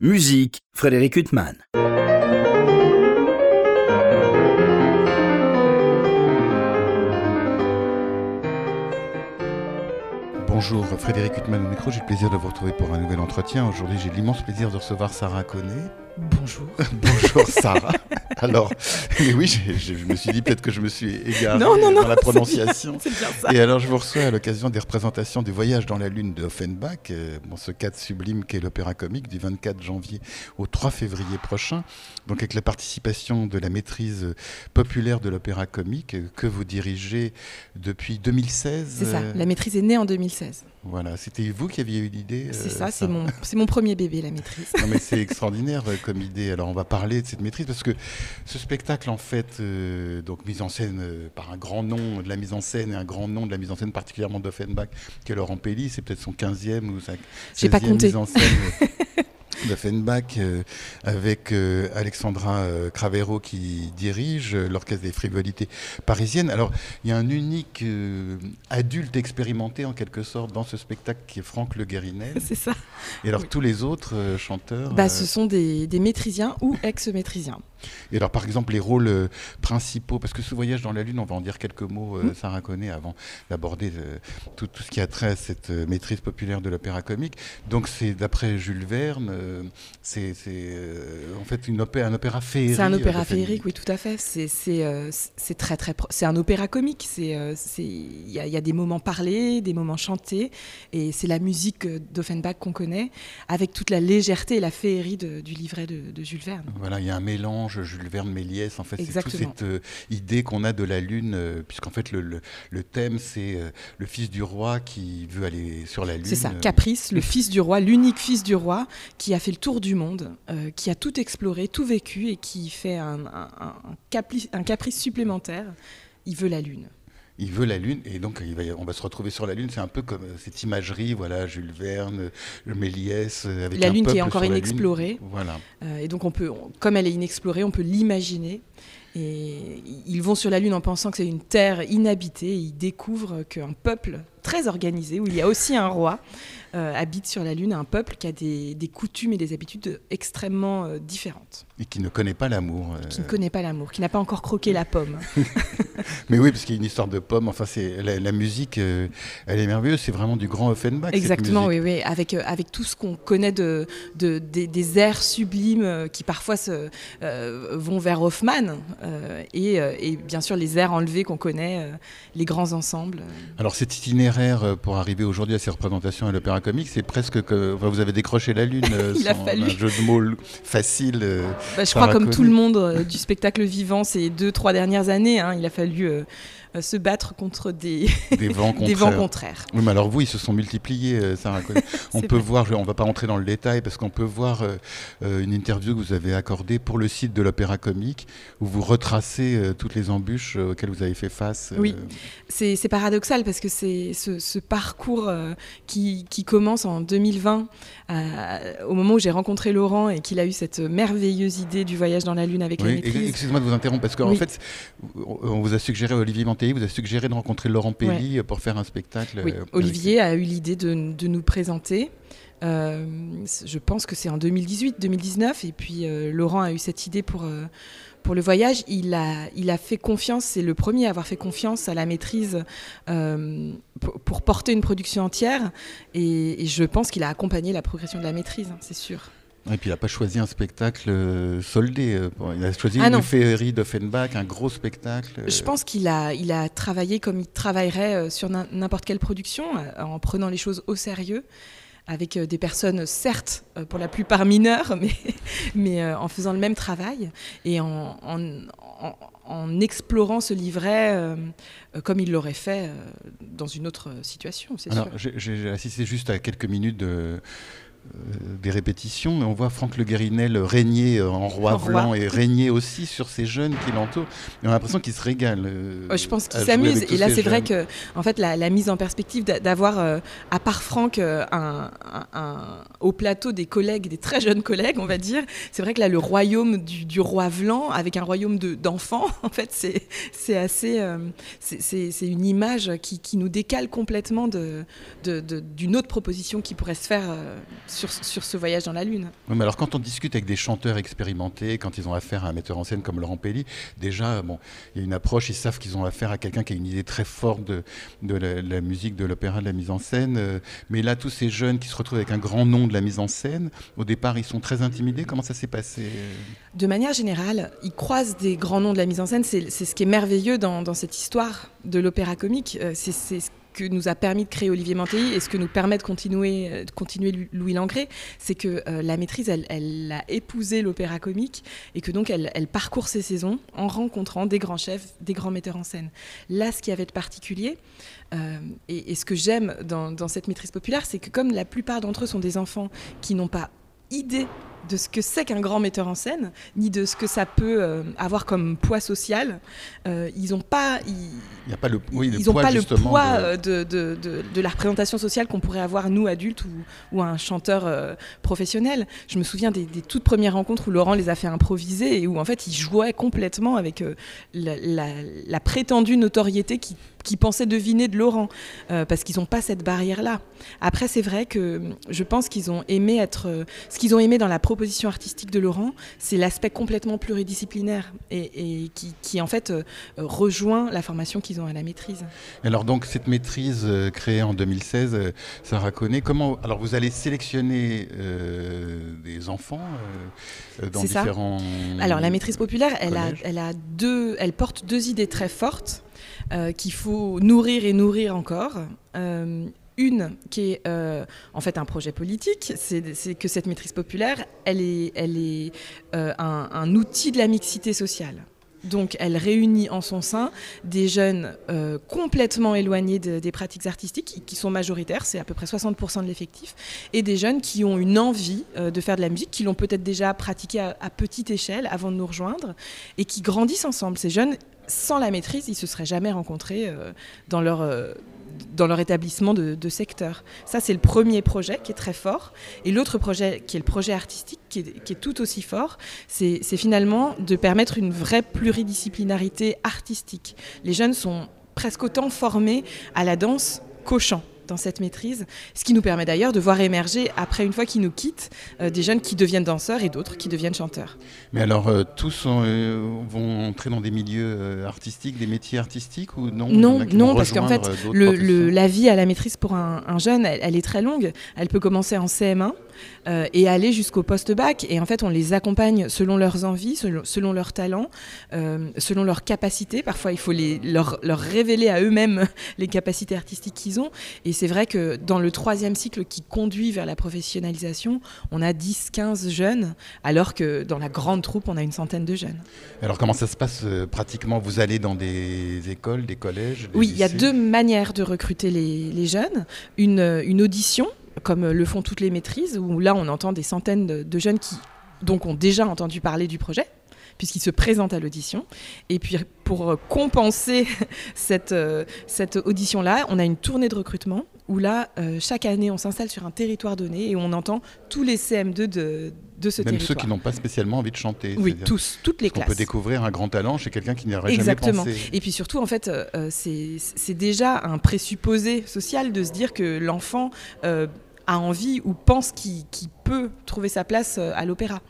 Musique, Frédéric Huttman. Bonjour, Frédéric Huttman au micro. J'ai le plaisir de vous retrouver pour un nouvel entretien. Aujourd'hui, j'ai l'immense plaisir de recevoir Sarah Connet. Bonjour. Bonjour Sarah. alors, oui, je me suis dit peut-être que je me suis égaré non, non, non, dans la prononciation. Bien, ça. Et alors, je vous reçois à l'occasion des représentations du Voyage dans la Lune de Offenbach, euh, dans ce cadre sublime qu'est l'opéra comique du 24 janvier au 3 février prochain. Donc, avec la participation de la maîtrise populaire de l'opéra comique euh, que vous dirigez depuis 2016. C'est ça, euh, la maîtrise est née en 2016. Voilà, c'était vous qui aviez eu l'idée. C'est euh, ça, c'est mon, c'est mon premier bébé, la maîtrise. Non mais c'est extraordinaire euh, comme idée. Alors on va parler de cette maîtrise parce que ce spectacle en fait, euh, donc mise en scène euh, par un grand nom de la mise en scène et un grand nom de la mise en scène particulièrement d'Offenbach, qui est Laurent Pelli, c'est peut-être son 15e ou sa J'ai pas 16e compté. mise en scène. d'Offenbach euh, avec euh, Alexandra euh, Cravero qui dirige l'orchestre des frivolités parisiennes. Alors il y a un unique adulte expérimenté en quelque sorte dans ce spectacle qui est Franck Le Guérinel. c'est ça. Et alors Oui. tous les autres chanteurs. Bah, ce sont des, des maîtrisiens ou ex-maîtrisiens. Et alors par exemple les rôles euh, principaux, parce que ce voyage dans la Lune, on va en dire quelques mots, euh, Mm. Sarah Connet, avant d'aborder euh, tout, tout ce qui a trait à cette maîtrise populaire de l'opéra comique. Donc c'est d'après Jules Verne, c'est en fait une opé- un opéra féerique. C'est un opéra féerique, oui, tout à fait. C'est très très c'est un opéra comique. Il y, a- il y a des moments parlés, des moments chantés, et c'est la musique d'Offenbach qu'on connaît, avec toute la légèreté et la féerie de- du livret de, de Jules Verne. Voilà, il y a un mélange Jules Verne Méliès. En fait, c'est toute cette euh, idée qu'on a de la lune, euh, puisqu'en fait le, le- le thème c'est euh, le fils du roi qui veut aller sur la lune. C'est ça, Caprice, le fils du roi, l'unique fils du roi, qui a fait le tour du monde, qui a tout exploré, tout vécu et qui fait un, un caprice supplémentaire. Il veut la lune. Il veut la Lune et donc il va y- on va se retrouver sur la Lune. C'est un peu comme euh, cette imagerie, voilà, Jules Verne, euh, Méliès, euh, avec La un Lune qui est encore inexplorée. Voilà. Euh, et donc, on peut, on- comme elle est inexplorée, on peut l'imaginer. Et ils vont sur la Lune en pensant que c'est une terre inhabitée. Et ils découvrent qu'un peuple très organisé, où il y a aussi un roi, euh, habite sur la Lune. Un peuple qui a des, des coutumes et des habitudes extrêmement euh, différentes, Et qui ne connaît pas l'amour. euh. qui ne connaît pas l'amour, qui n'a pas encore croqué la pomme. Mais oui, parce qu'il y a une histoire de pommes. Enfin, c'est la, la musique, elle est merveilleuse. C'est vraiment du grand Offenbach. Exactement, oui, oui, avec, avec tout ce qu'on connaît de, de- des, des airs sublimes qui parfois se, vont vers Hoffmann, euh, et, et bien sûr les airs enlevés qu'on connaît, les grands ensembles. Alors cet itinéraire pour arriver aujourd'hui à ces représentations à l'opéra comique, c'est presque que enfin, vous avez décroché la Lune. euh, Il a fallu. Un jeu de mots facile. euh. Bah, je crois comme tout le monde euh, du spectacle vivant ces deux, trois dernières années, hein, il a fallu se battre contre des, Des vents des vents contraires. Oui, mais alors vous, ils se sont multipliés, euh, Sarah. On peut vrai. voir, on va pas rentrer dans le détail, parce qu'on peut voir euh, euh, une interview que vous avez accordée pour le site de l'Opéra Comique, où vous retracez euh, toutes les embûches euh, auxquelles vous avez fait face. euh, Oui. C'est paradoxal parce que c'est ce, ce parcours euh, qui, qui commence en 2020, euh, au moment où j'ai rencontré Laurent et qu'il a eu cette merveilleuse idée du voyage dans la Lune avec la Oui, maîtrise. excusez-moi de vous interrompre, parce qu'en Oui. fait, on vous a suggéré, Olivier Vous a suggéré de rencontrer Laurent Pelli pour faire un spectacle. Oui, euh, Olivier a eu l'idée de, de nous présenter. Euh, je pense que c'est en 2018-2019. Et puis euh, Laurent a eu cette idée pour, euh, pour le voyage. Il a, il a fait confiance, c'est le premier à avoir fait confiance à la maîtrise pour, pour porter une production entière. Et, et je pense qu'il a accompagné la progression de la maîtrise, hein, c'est sûr. Et puis il n'a pas choisi un spectacle euh, soldé. euh, Il a choisi Ah une féerie d'Offenbach, un gros spectacle. euh, Je pense qu'il a, il a travaillé comme il travaillerait sur n'im- n'importe quelle production, en prenant les choses au sérieux, avec des personnes, certes, pour la plupart mineures, mais, mais en faisant le même travail et en, en- en- en explorant ce livret comme il l'aurait fait dans une autre situation. Alors, j'ai- assisté juste à quelques minutes de, des répétitions, et on voit Franck Le Guérinel régner euh, en roi En roi. blanc et régner aussi sur ces jeunes qui l'entourent. On a l'impression qu'il se régale. euh, je pense qu'il s'amuse. Et là, ces c'est vrai que, en fait, la, la mise en perspective d'a- d'avoir, euh, à part Franck, euh, un, un- un- au plateau des collègues, des très jeunes collègues, on va dire, c'est vrai que là, le royaume du, du roi Vlan, avec un royaume de- d'enfants, en fait, c'est assez. euh, c'est- une image qui, qui nous décale complètement de- de- de- d'une autre proposition qui pourrait se faire euh, sur, sur ce voyage dans la Lune. Oui, mais alors quand on discute avec des chanteurs expérimentés, quand ils ont affaire à un metteur en scène comme Laurent Pelli, déjà, bon, il y a une approche, ils savent qu'ils ont affaire à quelqu'un qui a une idée très forte de, de la, musique, de l'opéra, de la mise en scène. Euh, mais là, tous ces jeunes qui se retrouvent avec un grand nom de la mise en scène, au départ, ils sont très intimidés. Comment ça s'est passé? De manière générale, ils croisent des grands noms de la mise en scène. C'est ce qui est merveilleux dans, dans cette histoire de l'opéra comique. Euh, c'est ce que nous a permis de créer Olivier Mantelli et ce que nous permet de continuer, euh, continuer Louis Langré, c'est que euh, la maîtrise, elle, elle a épousé l'opéra comique et que donc elle, parcourt ses saisons en rencontrant des grands chefs, des grands metteurs en scène. Là, ce qui avait de particulier, euh, et, ce que j'aime dans cette maîtrise populaire, c'est que comme la plupart d'entre eux sont des enfants qui n'ont pas idée de ce que c'est qu'un grand metteur en scène, ni de ce que ça peut euh, avoir comme poids social. Euh, ils n'ont pas, ils, pas le, ils ont pas le poids de... De, de, de, la représentation sociale qu'on pourrait avoir nous adultes ou, ou un chanteur euh, professionnel. Je me souviens des, des, toutes premières rencontres où Laurent les a fait improviser et où en fait ils jouaient complètement avec la, la, la, prétendue notoriété qui qui pensaient deviner de Laurent, euh, parce qu'ils n'ont pas cette barrière-là. Après, c'est vrai que je pense qu'ils ont aimé être. Euh, ce qu'ils ont aimé dans la proposition artistique de Laurent, c'est l'aspect complètement pluridisciplinaire et, et qui, qui, en fait euh, rejoint la formation qu'ils ont à la maîtrise. Alors donc cette maîtrise euh, créée en 2016, euh, Sarah comment alors vous allez sélectionner euh, des enfants dans différents. Ça. Alors la maîtrise populaire, elle a, elle a deux, elle porte deux idées très fortes euh, qu'il faut nourrir et nourrir encore. Euh, une qui est euh, en fait un projet politique, c'est que cette maîtrise populaire, elle est, elle est un, outil de la mixité sociale. Donc elle réunit en son sein des jeunes complètement éloignés de, des pratiques artistiques, qui sont majoritaires, c'est à peu près 60% de l'effectif, et des jeunes qui ont une envie de faire de la musique, qui l'ont peut-être déjà pratiqué à, à, petite échelle avant de nous rejoindre, et qui grandissent ensemble. Ces jeunes sans la maîtrise, ils se seraient jamais rencontrés euh, dans leur euh, dans leur établissement de, secteur. Ça, c'est le premier projet qui est très fort. Et l'autre projet, qui est le projet artistique, qui est, qui est tout aussi fort, c'est finalement de permettre une vraie pluridisciplinarité artistique. Les jeunes sont presque autant formés à la danse qu'au chant dans cette maîtrise, ce qui nous permet d'ailleurs de voir émerger, après une fois qu'ils nous quittent, euh, des jeunes qui deviennent danseurs et d'autres qui deviennent chanteurs. Mais alors, euh, tous euh, vont entrer dans des milieux artistiques, des métiers artistiques ou non? Non, non parce qu'en fait, le, le, la vie à la maîtrise pour un, un jeune, elle, elle, est très longue. Elle peut commencer en CM1 euh, et aller jusqu'au post-bac. Et en fait, on les accompagne selon leurs envies, selon, selon leurs talents, euh, selon leurs capacités. Parfois, il faut les, leur, leur révéler à eux-mêmes les capacités artistiques qu'ils ont. Et c'est vrai que dans le troisième cycle qui conduit vers la professionnalisation, on a 10-15 jeunes, alors que dans la grande troupe, on a une centaine de jeunes. Alors, comment ça se passe euh, pratiquement? Vous allez dans des écoles, des collèges des Oui, il y a deux manières de recruter les, les jeunes. Une, une audition comme le font toutes les maîtrises, où là on entend des centaines de, de jeunes qui donc ont déjà entendu parler du projet puisqu'ils se présentent à l'audition. Et puis pour compenser cette, euh, cette audition-là, on a une tournée de recrutement où là, euh, chaque année, on s'installe sur un territoire donné et on entend tous les CM2 de, de ce Même territoire. ceux qui n'ont pas spécialement envie de chanter. Oui, tous, toutes les classes. On peut découvrir un grand talent chez quelqu'un qui n'y aurait jamais pensé. Exactement. Et puis surtout, en fait, euh, c'est déjà un présupposé social de se dire que l'enfant euh, a envie ou pense qu'il qu peut trouver sa place à l'opéra.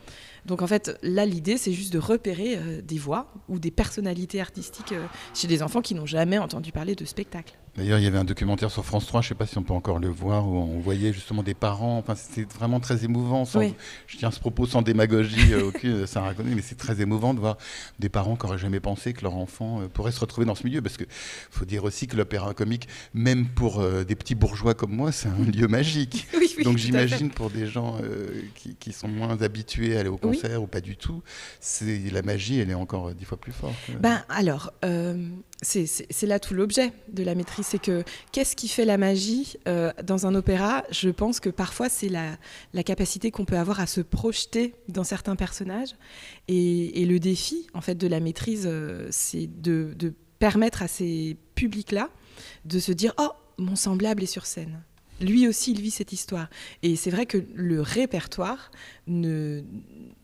Donc en fait, là, l'idée, c'est juste de repérer euh, des voix ou des personnalités artistiques euh, chez des enfants qui n'ont jamais entendu parler de spectacle. D'ailleurs, il y avait un documentaire sur France 3, je ne sais pas si on peut encore le voir, où on voyait justement des parents. Enfin, c'était vraiment très émouvant. Sans, oui. Je tiens à ce propos sans démagogie euh, aucune, ça raconte, mais c'est très émouvant de voir des parents qui n'auraient jamais pensé que leur enfant euh, pourrait se retrouver dans ce milieu. Parce qu'il faut dire aussi que l'opéra comique, même pour euh, des petits bourgeois comme moi, c'est un lieu magique. Oui, oui, Donc j'imagine pour des gens euh, qui, qui, sont moins habitués à aller au concert ou pas du tout, la magie, elle est encore dix fois plus forte. Ben alors, c'est là tout l'objet de la maîtrise c'est que qu'est-ce qui fait la magie euh, dans un opéra? Je pense que parfois c'est la, capacité qu'on peut avoir à se projeter dans certains personnages. Et, le défi, en fait, de la maîtrise, euh, c'est de, permettre à ces publics-là de se dire Oh, mon semblable est sur scène. Lui aussi, il vit cette histoire. Et c'est vrai que le répertoire ne,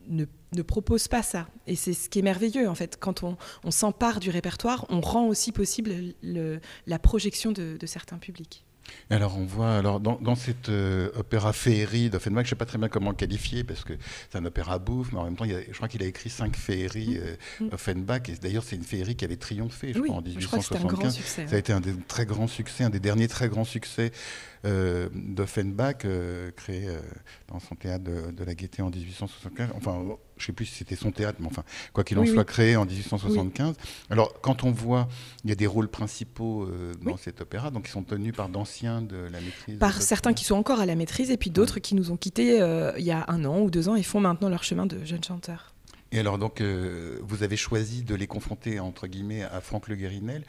ne, propose pas ça. Et c'est ce qui est merveilleux, en fait. Quand on, on s'empare du répertoire, on rend aussi possible le, la projection de certains publics. Alors on voit alors dans, dans cette euh, opéra féerie d'Offenbach, je ne sais pas très bien comment le qualifier parce que c'est un opéra bouffe, mais en même temps, il y a- je crois qu'il a écrit cinq féeries euh, Mm. Offenbach. Et d'ailleurs, c'est une féerie qui avait triomphé, je oui, crois, en je crois que c'était un grand 1875. succès. Ça a été un des très grands succès, un des derniers très grands succès euh, d'Offenbach, euh, créé dans son théâtre de, de la Gaîté en 1875. Enfin, je ne sais plus si c'était son théâtre, mais enfin, quoi qu'il en Oui, soit, oui. créé en 1875. Alors, quand on voit, il y a des rôles principaux euh, dans cet opéra, donc ils sont tenus par d'anciens de la maîtrise. Par certains qui sont encore à la maîtrise et puis d'autres qui nous ont quittés euh, il y a un an ou deux ans et font maintenant leur chemin de jeunes chanteurs. Et alors donc, euh, vous avez choisi de les confronter entre guillemets à Franck Le Guérinel,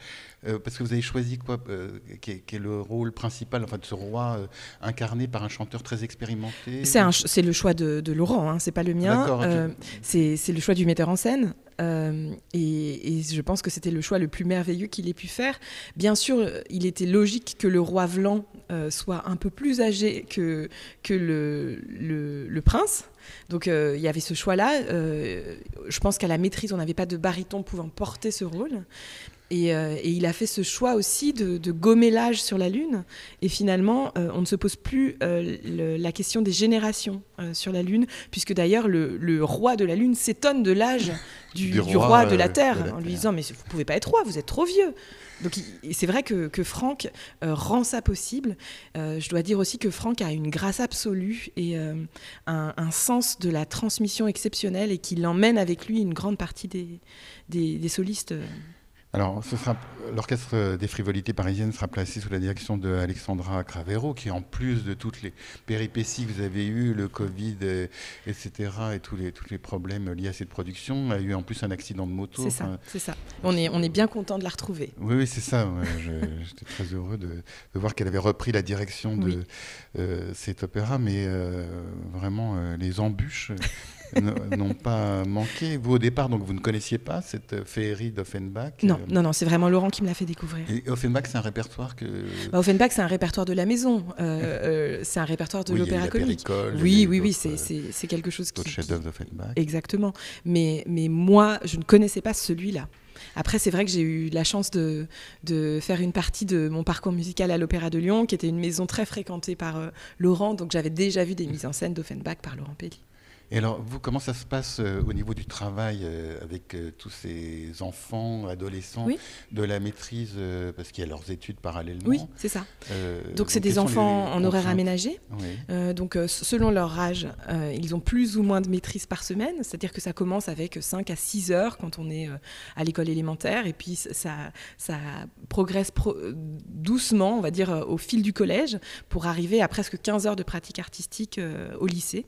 euh, parce que vous avez choisi quoi, euh, qui, est, qui est le rôle principal, enfin de ce roi euh, incarné par un chanteur très expérimenté? C'est le choix de, de Laurent, hein, c'est pas le mien. C'est le choix du metteur en scène. Euh, et, je pense que c'était le choix le plus merveilleux qu'il ait pu faire. Bien sûr, il était logique que le roi Vlan euh, soit un peu plus âgé que, que le, le, prince. Donc euh, il y avait ce choix-là. Je pense qu'à la maîtrise, on n'avait pas de baryton pouvant porter ce rôle. Et, euh, et il a fait ce choix aussi de, de gommer l'âge sur la Lune. Et finalement, euh, on ne se pose plus euh, le- la question des générations sur la Lune, puisque d'ailleurs le, le roi de la Lune s'étonne de l'âge du, Du du roi, de la Terre, de la en lui disant mais vous pouvez pas être roi, vous êtes trop vieux. Donc c'est vrai que, que Franck euh, rend ça possible. Euh, je dois dire aussi que Franck a une grâce absolue et euh, un, un sens de la transmission exceptionnel et qui l'emmène avec lui une grande partie des, des, des solistes. Alors, ce sera l'orchestre des frivolités parisiennes sera placé sous la direction de Alexandra Cravero, qui en plus de toutes les péripéties que vous avez eues, le Covid, euh, etc., et tous les tous les problèmes liés à cette production, a eu en plus un accident de moto. C'est ça, Enfin, c'est ça. On est, on est bien content de la retrouver. Oui, oui, c'est ça. J'étais très heureux de, de voir qu'elle avait repris la direction de Oui. euh, cet opéra, mais euh, vraiment, euh, les embûches n'ont pas manqué. Vous, au départ, donc, vous ne connaissiez pas cette euh, féerie d'Offenbach Non, euh, non, non, c'est vraiment Laurent qui me l'a fait découvrir. Et Offenbach, c'est un répertoire que. Bah, Offenbach, c'est un répertoire de la maison. Euh, euh, c'est un répertoire de Oui, l'opéra comique. Oui, oui, oui, c'est- euh, c'est c'est quelque chose qui. Chefs-d'œuvre d'Offenbach. Exactement. Mais, mais moi, je ne connaissais pas celui-là. Après, c'est vrai que j'ai eu la chance de, de faire une partie de mon parcours musical à l'Opéra de Lyon, qui était une maison très fréquentée par euh, Laurent. Donc, j'avais déjà vu des mises en scène d'Offenbach par Laurent Pelli. Et alors, vous, comment ça se passe euh, au niveau du travail euh, avec euh, tous ces enfants, adolescents, Oui. de la maîtrise, parce qu'il y a leurs études parallèlement Oui, c'est ça. Donc, c'est des enfants en horaire aménagé. Oui. Donc, selon leur âge, ils ont plus ou moins de maîtrise par semaine. C'est-à-dire que ça commence avec 5 à 6 heures quand on est à l'école élémentaire. Et puis, ça, ça progresse pro- doucement, on va dire, au fil du collège, pour arriver à presque 15 heures de pratique artistique au lycée.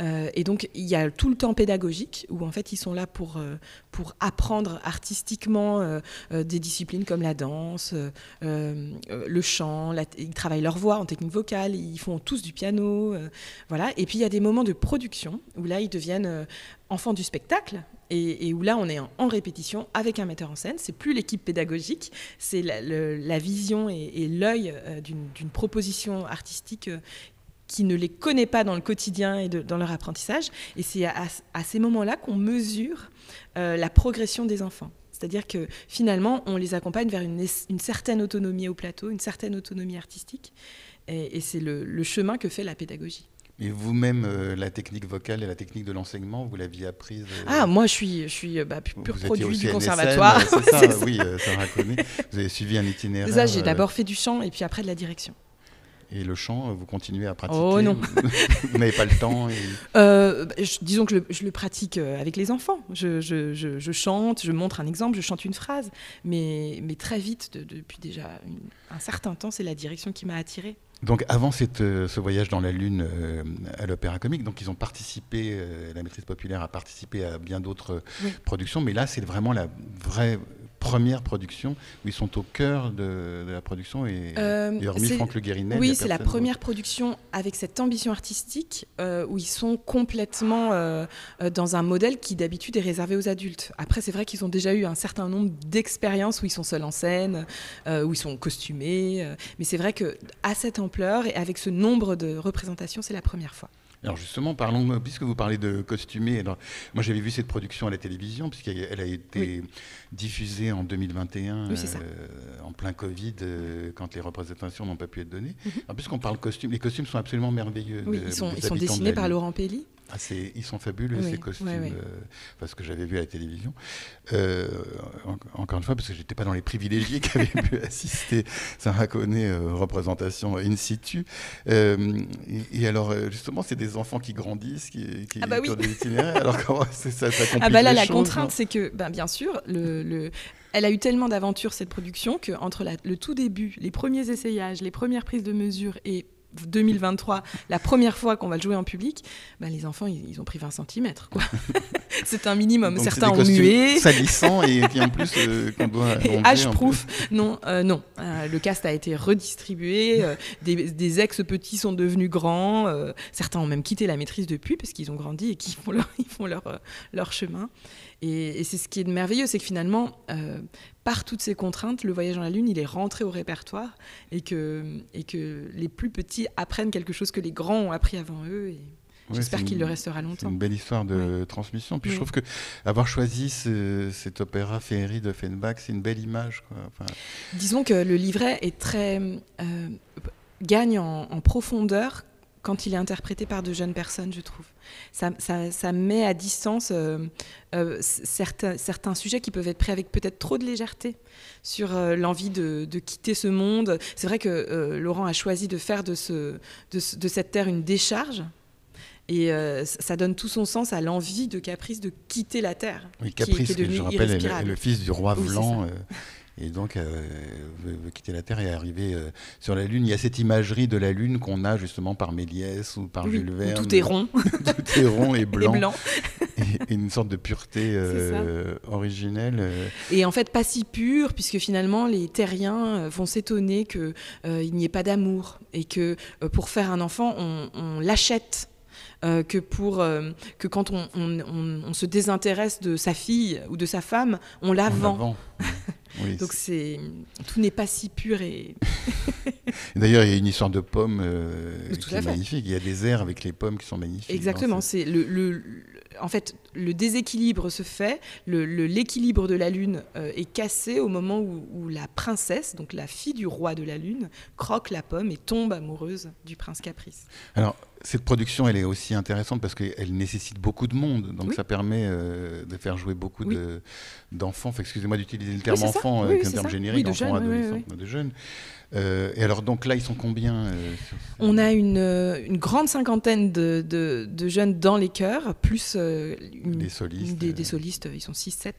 Euh, et donc, il y a tout le temps pédagogique, où en fait, ils sont là pour, euh, pour apprendre artistiquement euh, des disciplines comme la danse, le chant, ils travaillent leur voix en technique vocale, ils font tous du piano, voilà. Et puis, il y a des moments de production, où là, ils deviennent enfants du spectacle, et, où là, on est en, répétition avec un metteur en scène. C'est plus l'équipe pédagogique, c'est la, vision et, l'œil d'une proposition artistique euh, qui ne les connaît pas dans le quotidien et de- dans leur apprentissage. Et c'est à, à ces moments-là qu'on mesure euh, la progression des enfants. C'est-à-dire que finalement, on les accompagne vers une, certaine autonomie au plateau, une certaine autonomie artistique. Et, et c'est le, le chemin que fait la pédagogie. Et vous-même, euh, la technique vocale et la technique de l'enseignement, vous l'aviez apprise euh, Ah, moi, je suis, je suis bah, vous pur produit du conservatoire. C'est ça, C'est ça. oui, euh, Connet. Vous avez suivi un itinéraire. Ça, j'ai d'abord fait du chant et puis après de la direction. Et le chant, euh, vous continuez à pratiquer Oh, non. Vous n'avez pas le temps et... Euh, bah, je- disons que je, le- je le pratique euh, avec les enfants. Je, chante, je montre un exemple, je chante une phrase. Mais, mais très vite, de- depuis déjà une- un certain temps, c'est la direction qui m'a attirée. Donc avant cette, ce voyage dans la Lune euh, à l'Opéra Comique, donc ils ont participé, euh, la maîtrise populaire a participé à bien d'autres Oui. productions, mais là c'est vraiment la vraie première production où ils sont au cœur de, de la production et, Euh, et hormis Franck Le y Oui, c'est la première production avec cette ambition artistique euh, où ils sont complètement euh, dans un modèle qui d'habitude est réservé aux adultes. Après, c'est vrai qu'ils ont déjà eu un certain nombre d'expériences où ils sont seuls en scène, où ils sont costumés. mais c'est vrai que à cette ampleur et avec ce nombre de représentations, c'est la première fois. Alors justement, parlons, puisque vous parlez de costumé, alors, moi j'avais vu cette production à la télévision, puisqu'elle a été diffusée en 2021, euh, en plein Covid, euh, quand les représentations n'ont pas pu être données. Mhm. Puisqu'on parle costume, les costumes sont absolument merveilleux. Oui, ils sont, ils sont dessinés par Laurent Pelli. Ah, ils sont fabuleux ces costumes, euh, parce que j'avais vu à la télévision. Euh, encore une fois, parce que j'étais pas dans les privilégiés qui avaient pu assister, Sarah Conné, euh, représentation in situ. Et, alors, justement, c'est des enfants qui grandissent, qui, qui ah bah des itinéraires. alors comment ça, ça complique Ah bah là, la choses, contrainte, c'est que, ben, bien sûr, le, le elle a eu tellement d'aventures cette production que entre le tout début, les premiers essayages, les premières prises de mesures et 2023, la première fois qu'on va le jouer en public, bah, les enfants, ils, ont pris 20 cm. c'est un minimum. Certains ont mué. Salissant et qui en plus euh, qu'on doit. H-proof. Non, euh, non. Euh, le cast a été redistribué. des, ex-petits sont devenus grands. certains ont même quitté la maîtrise depuis parce qu'ils ont grandi et qu'ils font leur, ils font leur, leur chemin. Et, c'est ce qui est merveilleux, c'est que finalement, euh, par toutes ces contraintes, le voyage dans la Lune, il est rentré au répertoire et que, et que les plus petits apprennent quelque chose que les grands ont appris avant eux. Et... J'espère qu'il le restera longtemps. C'est une belle histoire de transmission. Puis je trouve que avoir choisi cet opéra féerie de Fenbach, c'est une belle image. Disons que le livret est très euh, gagne en, profondeur quand il est interprété par de jeunes personnes, je trouve. Ça, ça, met à distance euh, euh, certains, certains, sujets qui peuvent être pris avec peut-être trop de légèreté sur euh, l'envie de, de, quitter ce monde. C'est vrai que Laurent a choisi de faire de, ce, de, cette terre une décharge. Et ça donne tout son sens à l'envie de Caprice de quitter la Terre. Oui, Caprice, qui, je rappelle, est le, fils du roi Vlan et donc euh, veut, quitter la Terre et arriver euh, sur la Lune. Il y a cette imagerie de la Lune qu'on a justement par Méliès ou par Jules Verne. tout est rond. tout est rond et blanc. et, une sorte de pureté euh, originelle. Et en fait, pas si pure, puisque finalement, les terriens vont s'étonner qu'il n'y ait pas d'amour et que pour faire un enfant, on, l'achète. Que pour que quand on, on, se désintéresse de sa fille ou de sa femme, on la vend. Donc c'est tout n'est pas si pur et. D'ailleurs, il y a une histoire de pommes euh, qui est magnifique. Il y a des airs avec les pommes qui sont magnifiques. Exactement. C'est le, le, en fait le déséquilibre se fait. L'équilibre de la lune euh, est cassé au moment où, où, la princesse, donc la fille du roi de la lune, croque la pomme et tombe amoureuse du prince Caprice. Alors cette production, elle est aussi intéressante parce qu'elle nécessite beaucoup de monde. Donc ça permet euh, de faire jouer beaucoup d'enfants. Excusez-moi d'utiliser le terme enfant, oui, un terme générique, enfants, adolescents, de jeunes. Euh, et alors, donc là, ils sont combien euh, On a une, une, grande cinquantaine de, de, jeunes dans les chœurs, plus une, des solistes. Des, des, solistes, ils sont 6-7.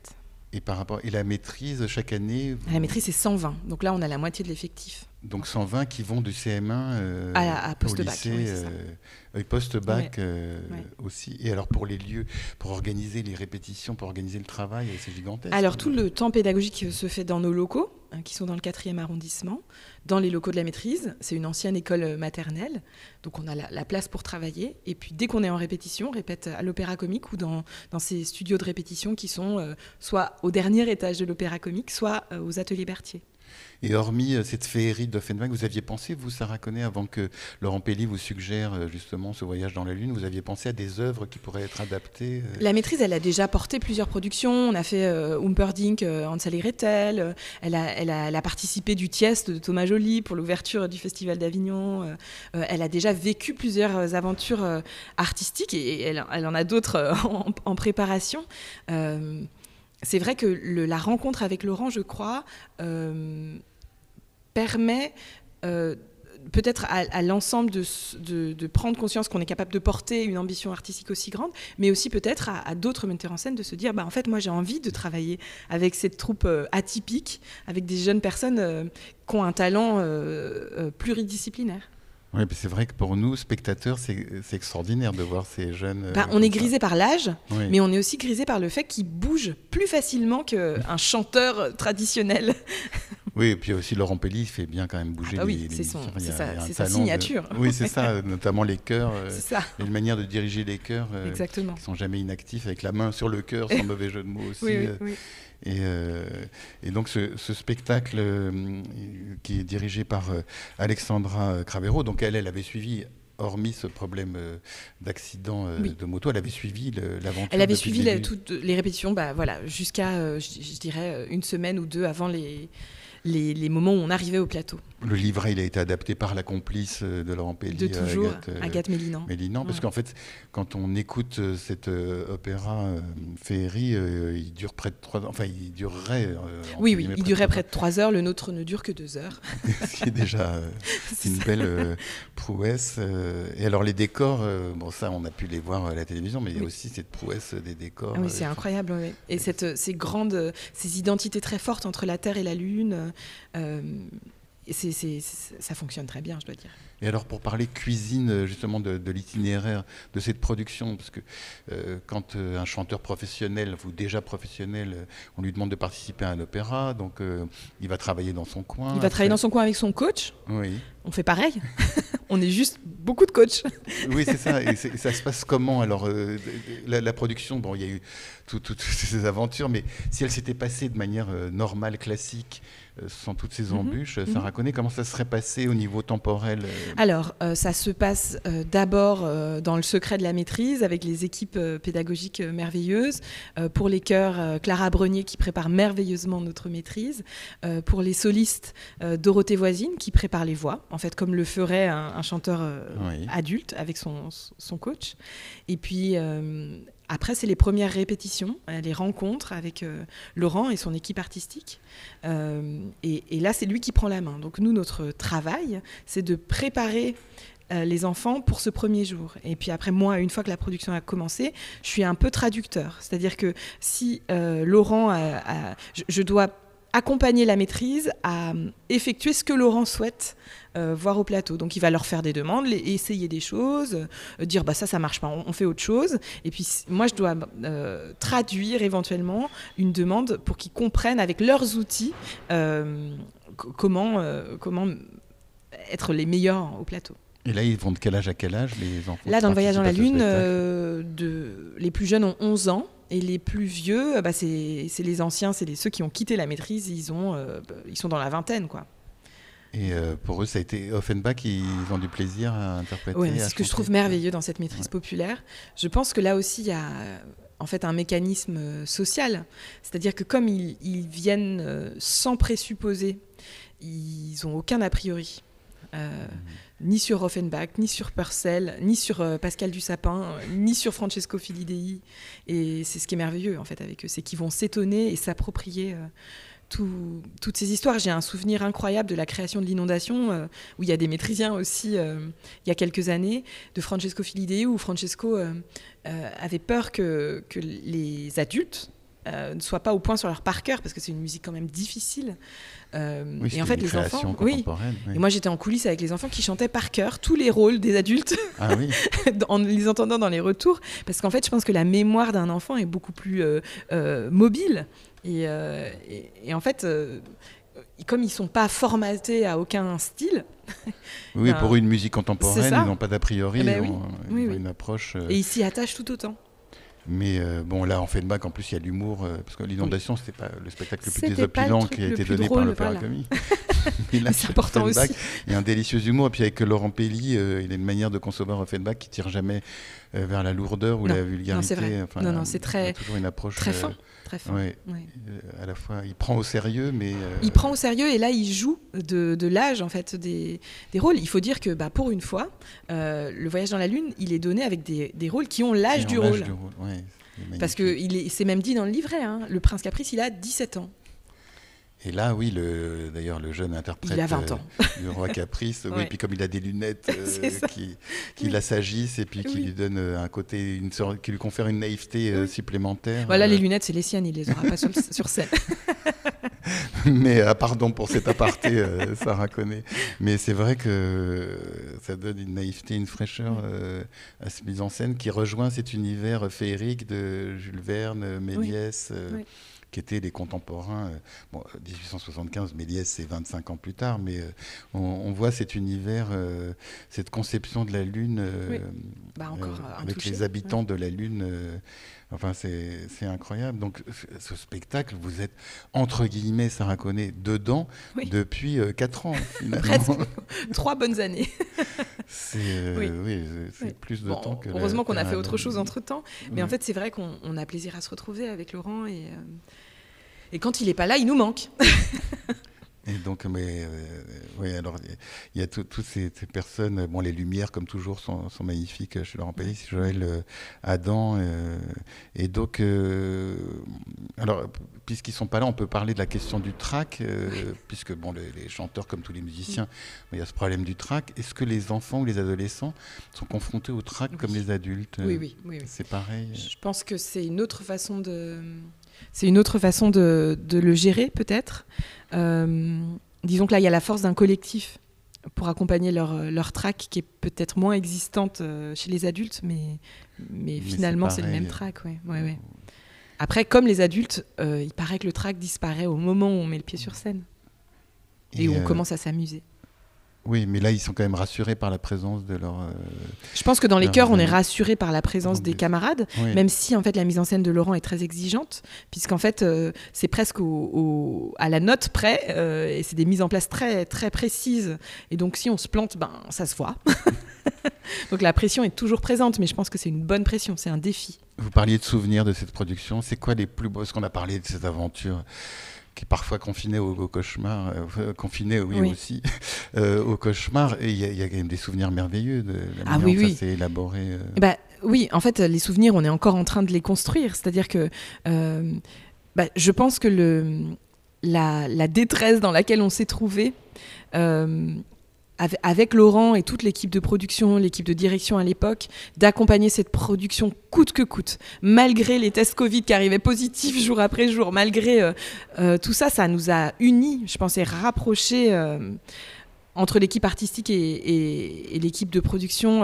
Et, par rapport, et la maîtrise, chaque année La maîtrise, c'est 120. Donc là, on a la moitié de l'effectif. Donc 120 qui vont du CM1 euh, à, post-bac. Oui, post-bac euh, aussi. Et alors pour les lieux, pour organiser les répétitions, pour organiser le travail, c'est gigantesque. Alors tout le temps pédagogique se fait dans nos locaux, hein, qui sont dans le 4e arrondissement, dans les locaux de la maîtrise. C'est une ancienne école maternelle, donc on a la, place pour travailler. Et puis dès qu'on est en répétition, on répète à l'Opéra Comique ou dans, dans ces studios de répétition qui sont euh, soit au dernier étage de l'Opéra Comique, soit aux ateliers Berthier. Et hormis euh, cette féerie d'Offenbach, vous aviez pensé, vous, Sarah Connet, avant que Laurent Pelli vous suggère euh, justement ce voyage dans la Lune, vous aviez pensé à des œuvres qui pourraient être adaptées euh La maîtrise, elle a déjà porté plusieurs productions. On a fait euh, Humperdinck, Hansel et Gretel. Elle a, participé du Tieste de Thomas Joly pour l'ouverture du Festival d'Avignon. elle a déjà vécu plusieurs aventures artistiques et elle, en a d'autres en, préparation c'est vrai que la rencontre avec Laurent, je crois, euh, permet euh, peut-être à, l'ensemble de, prendre conscience qu'on est capable de porter une ambition artistique aussi grande, mais aussi peut-être à, d'autres metteurs en scène de se dire, bah, en fait, moi j'ai envie de travailler avec cette troupe euh, atypique, avec des jeunes personnes qui ont un talent pluridisciplinaire. Oui, c'est vrai que pour nous, spectateurs, c'est extraordinaire de voir ces jeunes. Bah, on est grisé par l'âge, mais on est aussi grisé par le fait qu'ils bougent plus facilement qu'un chanteur traditionnel. Oui, et puis aussi Laurent Pelli fait bien quand même bouger ah, oui, c'est sa, signature. Oui, c'est ça, notamment les chœurs. Euh, c'est ça. une manière de diriger les chœurs euh, Exactement. qui sont jamais inactifs, avec la main sur le cœur, sans mauvais jeu de mots aussi. Oui, oui, euh, et, donc ce, spectacle euh, qui est dirigé par euh, Alexandra Cravero, donc elle, elle avait suivi hormis ce problème d'accident de moto, elle avait suivi l'aventure. Elle avait suivi toutes les répétitions, bah, voilà, jusqu'à, je, dirais, une semaine ou deux avant les, les, moments où on arrivait au plateau. Le livret, il a été adapté par la complice euh, de Laurent Pelli. De toujours, Agathe, Mélinan. Mélinan parce qu'en fait, quand on écoute euh, cet euh, opéra féerie, il dure près de trois Enfin, il durerait. oui, oui, il durerait près de trois heures. Le nôtre ne dure que deux heures. Ce qui est déjà une belle prouesse. et alors, les décors, bon, ça, on a pu les voir à la télévision, mais il y a aussi cette prouesse des décors. Ah oui, c'est incroyable. Et cette, ces grandes, ces identités très fortes entre la Terre et la Lune. Euh, ça fonctionne très bien, je dois dire. Et alors pour parler cuisine justement de, l'itinéraire de cette production, parce que euh, quand euh, un chanteur professionnel ou déjà professionnel, on lui demande de participer à un opéra, donc il va travailler dans son coin. Il va travailler dans son coin avec son coach. Oui. On fait pareil. on est juste beaucoup de coachs. oui, c'est ça. Et ça se passe comment Alors la, la, production, bon, il y a eu toutes ces aventures, mais si elle s'était passée de manière normale, classique, euh, sans toutes ces mhm. embûches. Mhm. Sarah Conné, comment ça serait passé au niveau temporel euh Alors, euh, ça se passe d'abord dans le secret de la maîtrise avec les équipes pédagogiques merveilleuses. pour les chœurs, Clara Brenier qui prépare merveilleusement notre maîtrise. pour les solistes, Dorothée Voisine qui prépare les voix, en fait comme le ferait un, chanteur adulte avec son, son, coach. Et puis après, c'est les premières répétitions, euh, les rencontres avec euh, Laurent et son équipe artistique. Euh, et, là, c'est lui qui prend la main. Donc nous, notre travail, c'est de préparer les enfants pour ce premier jour. Et puis après, moi, une fois que la production a commencé, je suis un peu traducteur. C'est-à-dire que si Laurent, je, dois accompagner la maîtrise à effectuer ce que Laurent souhaite euh, voir au plateau. Donc il va leur faire des demandes, les, essayer des choses, euh, dire bah ça ça marche pas, on, fait autre chose. Et puis moi je dois euh, traduire éventuellement une demande pour qu'ils comprennent avec leurs outils comment comment être les meilleurs au plateau. Et là, ils vont de quel âge à quel âge, les enfants Là, dans le voyage dans la Lune, de... les plus jeunes ont 11 ans. Et les plus vieux, bah, c'est les anciens, c'est ceux qui ont quitté la maîtrise, ils, ont, ils sont dans la vingtaine. quoi. Et euh, pour eux, ça a été Offenbach, ils ont du plaisir à interpréter. Oui, c'est ce que je trouve merveilleux dans cette maîtrise populaire. Je pense que là aussi, il y a en fait un mécanisme euh, social. C'est-à-dire que comme ils, viennent euh, sans présupposer, ils n'ont aucun a priori. Mhm. Ni sur Offenbach, ni sur Purcell, ni sur Pascal Dussapin, ni sur Francesco Filidei. Et c'est ce qui est merveilleux en fait avec eux, c'est qu'ils vont s'étonner et s'approprier toutes ces histoires. J'ai un souvenir incroyable de la création de l'inondation, euh, où il y a des maîtrisiens aussi, euh, il y a quelques années, de Francesco Filidei, où Francesco euh, avait peur que les adultes ne soient pas au point sur leur par cœur, parce que c'est une musique quand même difficile. et en fait, les enfants. Oui. Et moi, j'étais en coulisses avec les enfants qui chantaient par cœur tous les rôles des adultes, ah en les entendant dans les retours. Parce qu'en fait, je pense que la mémoire d'un enfant est beaucoup plus mobile. Euh, et, en fait, euh, comme ils sont pas formatés à aucun style. oui, ben, pour une musique contemporaine, ils n'ont pas d'a priori, eh ben ils ont, une approche. Euh, et ils s'y attachent tout autant. Mais bon, là, en fait de bac, en plus, il y a l'humour, parce que l'inondation, c'était pas le spectacle le plus désopilant qui a été donné par l'Opéra Comique. c'est important aussi. Il y a un délicieux humour, et puis avec Laurent Pelli, il a une manière de concevoir Offenbach qui tire jamais vers la lourdeur ou la vulgarité. Non, c'est vrai. non, non, c'est très, toujours une approche très fin. Euh, à la fois, il prend au sérieux, mais... Euh, il prend au sérieux et là, il joue de, de l'âge, en fait, des, des, rôles. Il faut dire que, bah, pour une fois, euh, le voyage dans la Lune, il est donné avec des, des rôles qui ont l'âge du, rôle. Parce que c'est même dit dans le livret, hein, le prince Caprice, il a 17 ans. Et là, oui, d'ailleurs, le jeune interprète il a 20 ans. du roi Caprice, oui, et puis comme il a des lunettes qui, qui l'assagissent et puis qui lui donnent un côté, une qui lui confèrent une naïveté supplémentaire. Voilà, les lunettes, c'est les siennes, il les aura pas sur, sur scène. Mais euh, pardon pour cet aparté, euh, Sarah connaît. Mais c'est vrai que ça donne une naïveté, une fraîcheur euh, à cette mise en scène qui rejoint cet univers féerique de Jules Verne, Méliès qui étaient les contemporains. Euh, bon, 1875, Méliès, c'est 25 ans plus tard, mais euh, on, voit cet univers, euh, cette conception de la Lune bah, avec les habitants de la Lune Enfin, c'est incroyable. Donc, ce spectacle, vous êtes, entre guillemets, Sarah Connet, dedans depuis 4 ans, Presque. Trois bonnes années. c'est oui. plus de temps que. Heureusement qu'on a fait autre chose entre temps. Mais en fait, c'est vrai qu'on a plaisir à se retrouver avec Laurent et. Et quand il n'est pas là, il nous manque. Et donc, mais euh, oui, alors il y a toutes ces, personnes. Bon, les lumières, comme toujours, sont, magnifiques chez Laurent Pellis, Joël euh, Adam. Euh, et donc, alors, puisqu'ils sont pas là, on peut parler de la question du track, puisque bon, les, chanteurs, comme tous les musiciens, il y a ce problème du track. Est-ce que les enfants ou les adolescents sont confrontés au track comme les adultes oui, oui, oui, C'est pareil. Je pense que c'est une autre façon de c'est une autre façon de, le gérer, peut-être. Euh, disons que là, il y a la force d'un collectif pour accompagner leur, leur track qui est peut-être moins existante euh, chez les adultes, mais, mais, finalement, c'est le même track. Ouais. Ouais, ouais. Après, comme les adultes, euh, il paraît que le track disparaît au moment où on met le pied sur scène et, où on commence à s'amuser. Oui, mais là, ils sont quand même rassurés par la présence de leur. Euh, je pense que dans les chœurs, on est rassuré par la présence des camarades, même si en fait la mise en scène de Laurent est très exigeante, puisqu'en fait euh, c'est presque au, à la note près, euh, et c'est des mises en place très très précises. Et donc si on se plante, ben ça se voit. donc la pression est toujours présente, mais je pense que c'est une bonne pression, c'est un défi. Vous parliez de souvenirs de cette production. C'est quoi les plus beaux Est-ce qu'on a parlé de cette aventure qui est parfois confiné au, cauchemar, euh, confiné oui, aussi euh, au cauchemar. Et il y, a quand même des souvenirs merveilleux de la ah, manière oui, ça s'est élaboré. Euh. Ben, oui, en fait, les souvenirs, on est encore en train de les construire. C'est-à-dire que bah, je pense que le, la, la, détresse dans laquelle on s'est trouvé avec Laurent et toute l'équipe de production, l'équipe de direction à l'époque, d'accompagner cette production coûte que coûte, malgré les tests Covid qui arrivaient positifs jour après jour, malgré euh, euh, tout ça, ça nous a unis, je pense, et rapprochés euh, entre l'équipe artistique et, l'équipe de production,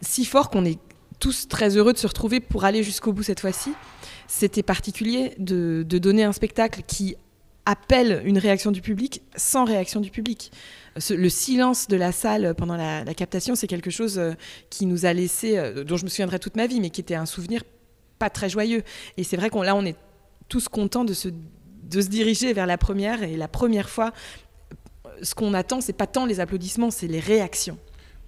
si fort qu'on est tous très heureux de se retrouver pour aller jusqu'au bout cette fois-ci. C'était particulier de donner un spectacle qui appelle une réaction du public sans réaction du public le silence de la salle pendant la, captation, c'est quelque chose euh, qui nous a laissé, euh, dont je me souviendrai toute ma vie, mais qui était un souvenir pas très joyeux. Et c'est vrai qu'on là, on est tous contents de se, de se diriger vers la première. Et la première fois, ce qu'on attend, c'est pas tant les applaudissements, c'est les réactions.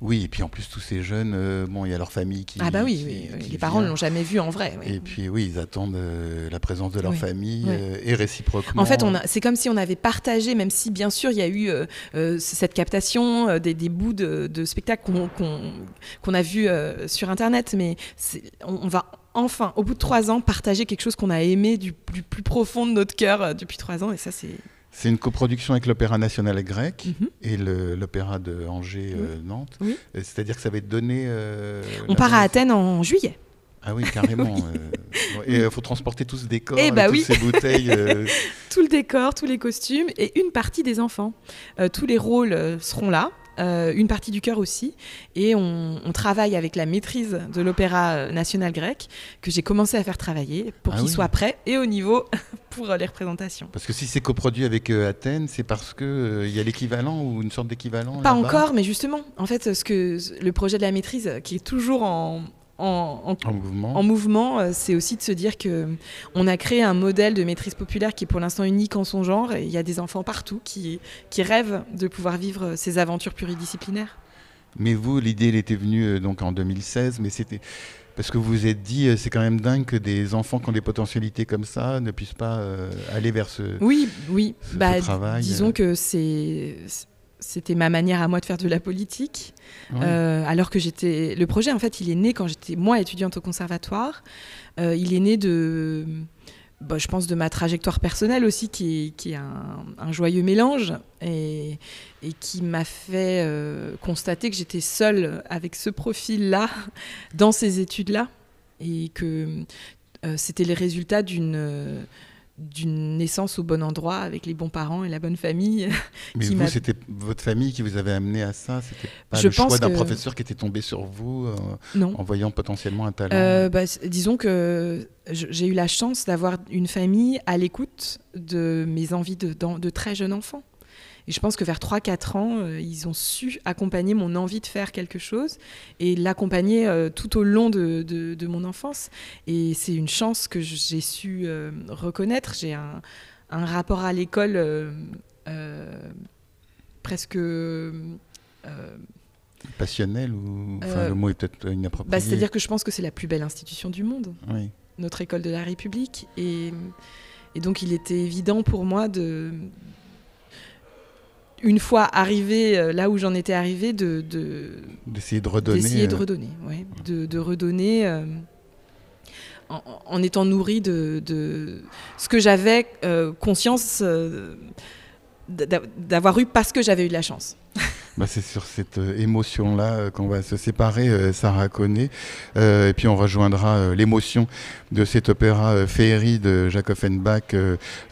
Oui, et puis en plus, tous ces jeunes, euh, bon, il y a leur famille qui. Ah, bah oui, les parents ne l'ont jamais vu en vrai. Et puis, oui, ils attendent euh, la présence de leur famille euh, et réciproquement. En fait, c'est comme si on avait partagé, même si bien sûr, il y a eu cette captation, des, bouts de, de spectacles qu'on a vus sur Internet, mais on, va enfin, au bout de trois ans, partager quelque chose qu'on a aimé du plus, plus profond de notre cœur depuis trois ans, et ça, c'est. C'est une coproduction avec l'Opéra national grec mhm. et l'Opéra de Angers-Nantes. Euh, euh, c'est-à-dire que ça va être donné. Euh, On part à Athènes en juillet. Ah oui, carrément. et il faut transporter tout ce décor, et eh bah toutes ces bouteilles. Tout le décor, tous les costumes et une partie des enfants. tous les rôles seront là. Euh, une partie du chœur aussi. Et on, travaille avec la maîtrise de l'Opéra national grec, que j'ai commencé à faire travailler pour ah qu'il soit prêt et au niveau pour euh, les représentations. Parce que si c'est coproduit avec euh, Athènes, c'est parce qu'il il y a l'équivalent ou une sorte d'équivalent Pas encore, mais justement, en fait, ce que, le projet de la maîtrise, qui est toujours en, en, mouvement, en mouvement euh, c'est aussi de se dire que on a créé un modèle de maîtrise populaire qui est pour l'instant unique en son genre. Et il y a des enfants partout qui, qui rêvent de pouvoir vivre ces aventures pluridisciplinaires. Mais vous, l'idée, elle était venue euh, donc en 2016, mais c'était parce que vous vous êtes dit, euh, c'est quand même dingue que des enfants qui ont des potentialités comme ça ne puissent pas aller vers ce, oui, oui. bah, travail. Disons que c'est c'était ma manière à moi de faire de la politique. Euh, alors que j'étais. Le projet, en fait, il est né quand j'étais moi étudiante au conservatoire. Euh, il est né de. Bah, je pense de ma trajectoire personnelle aussi, qui, qui est un, joyeux mélange et, et qui m'a fait euh, constater que j'étais seule avec ce profil-là dans ces études-là et que c'était les résultats d'une d'une naissance au bon endroit avec les bons parents et la bonne famille. Mais vous, c'était votre famille qui vous avait amené à ça C'était pas le choix d'un professeur qui était tombé sur vous euh, en voyant potentiellement un talent euh, bah, Disons que j'ai eu la chance d'avoir une famille à l'écoute de mes envies de, de, très jeune enfant. Et je pense que vers 3-4 ans, euh, ils ont su accompagner mon envie de faire quelque chose et l'accompagner euh, tout au long de, de- de mon enfance. Et c'est une chance que j'ai su euh, reconnaître. J'ai un, un rapport à l'école presque... Passionnel ou enfin, Euh, le mot est peut-être inapproprié. bah, C'est-à-dire que je pense que c'est la plus belle institution du monde. Oui. notre école de la République. Et, et donc, il était évident pour moi de. Une fois arrivé euh, là où j'en étais arrivé, de, de- D'essayer de redonner. d'essayer de euh, redonner. Ouais, de, de redonner euh, en, en étant nourri de, de ce que j'avais euh, conscience euh, d'a- d'avoir eu parce que j'avais eu de la chance. Bah, c'est sur cette euh, émotion-là euh, qu'on va se séparer, euh, Sarah Conné. Euh, et puis on rejoindra l'émotion de cet opéra Féerie de Jacques Offenbach.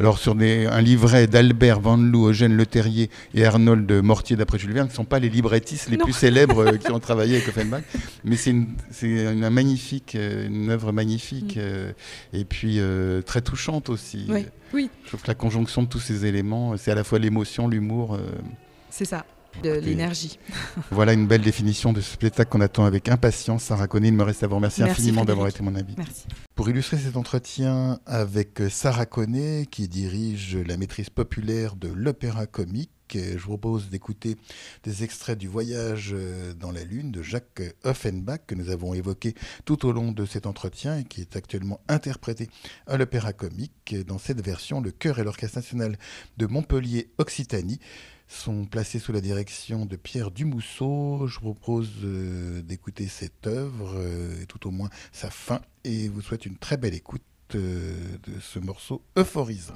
alors sur des- un livret d'Albert Van Loo, Eugène Leterrier et Arnold Mortier d'après Jules Verne, ne sont pas les librettistes les Non. plus célèbres qui ont travaillé avec Offenbach. Mais c'est une, c'est une, un magnifique, une œuvre magnifique Mm. et puis très touchante aussi. Oui, oui. Je trouve que la conjonction de tous ces éléments, c'est à la fois l'émotion, l'humour. C'est ça, de l'énergie. voilà une belle définition de ce spectacle qu'on attend avec impatience. Sarah Conné, il me reste à vous remercier Merci, infiniment d'avoir été mon invité. Merci. Pour illustrer cet entretien avec euh, Sarah Conné, qui dirige la maîtrise populaire de l'opéra comique, euh, je vous propose d'écouter des extraits du Voyage euh, dans la Lune de Jacques Offenbach, que nous avons évoqué tout au long de cet entretien et qui est actuellement interprété à l'opéra comique. Dans cette version, le chœur et l'orchestre national de Montpellier Occitanie sont placés sous la direction de Pierre Dumousseau. Je vous propose euh, d'écouter cette œuvre, euh, tout au moins sa fin, et vous souhaite une très belle écoute euh, de ce morceau euphorisant.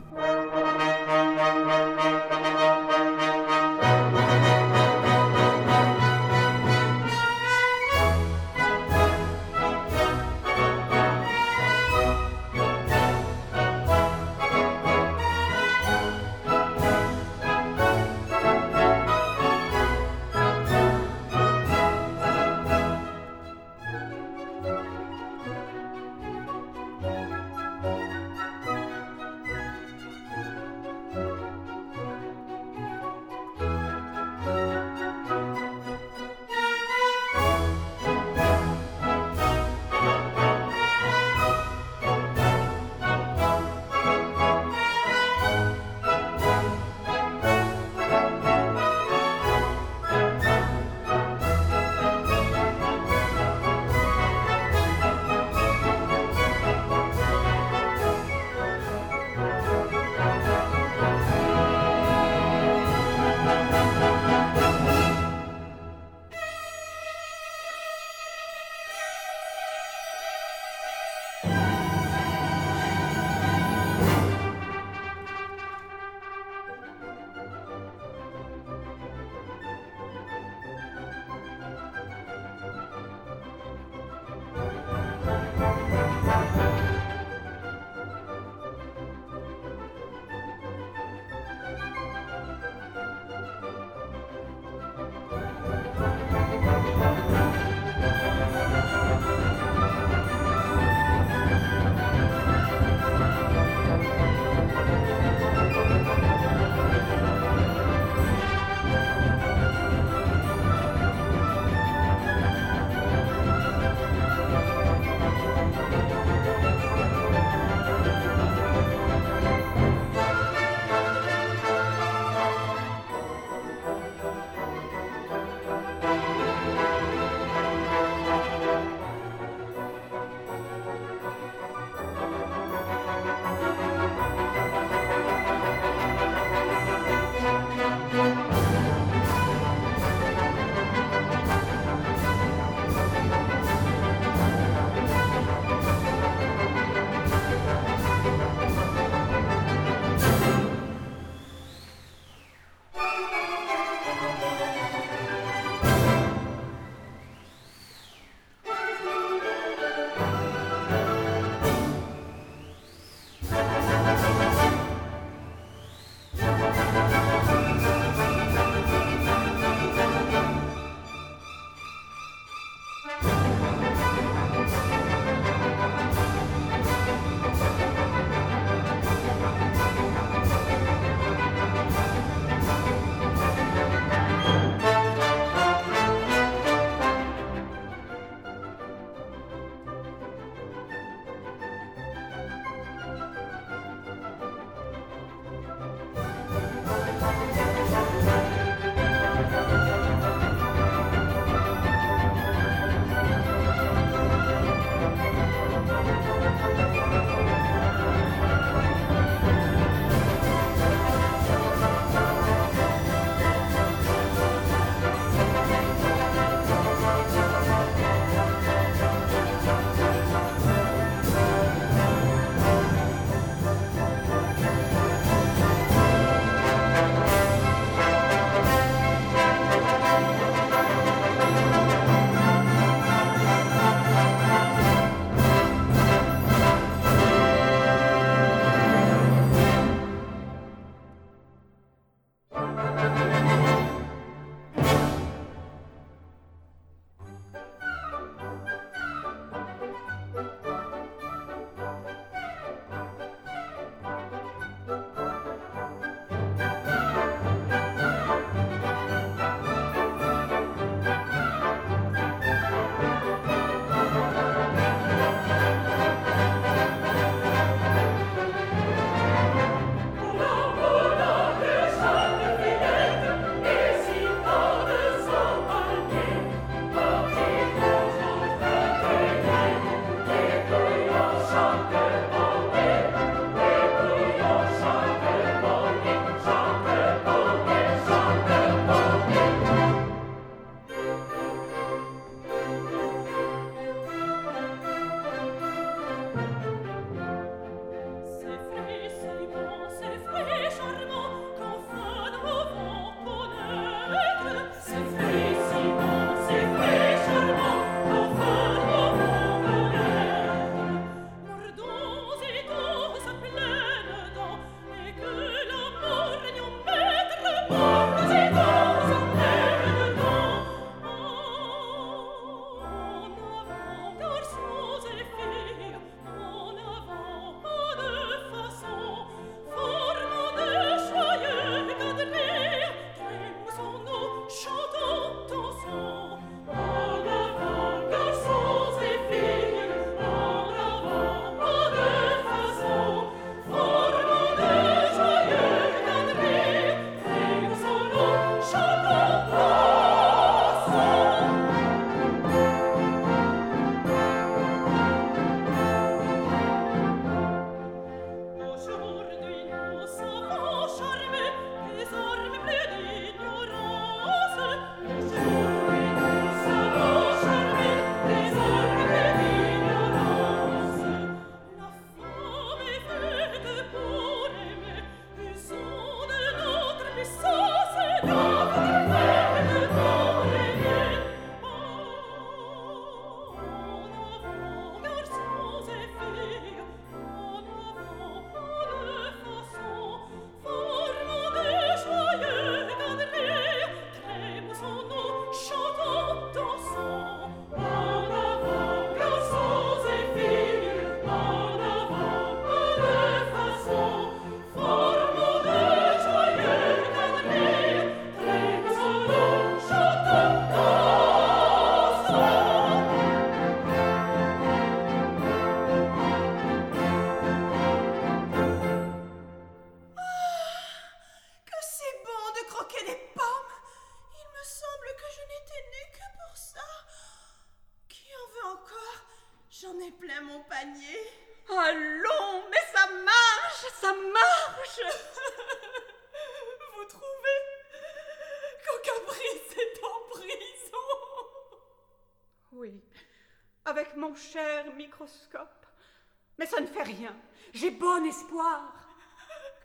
Mais ça ne fait rien. J'ai bon espoir.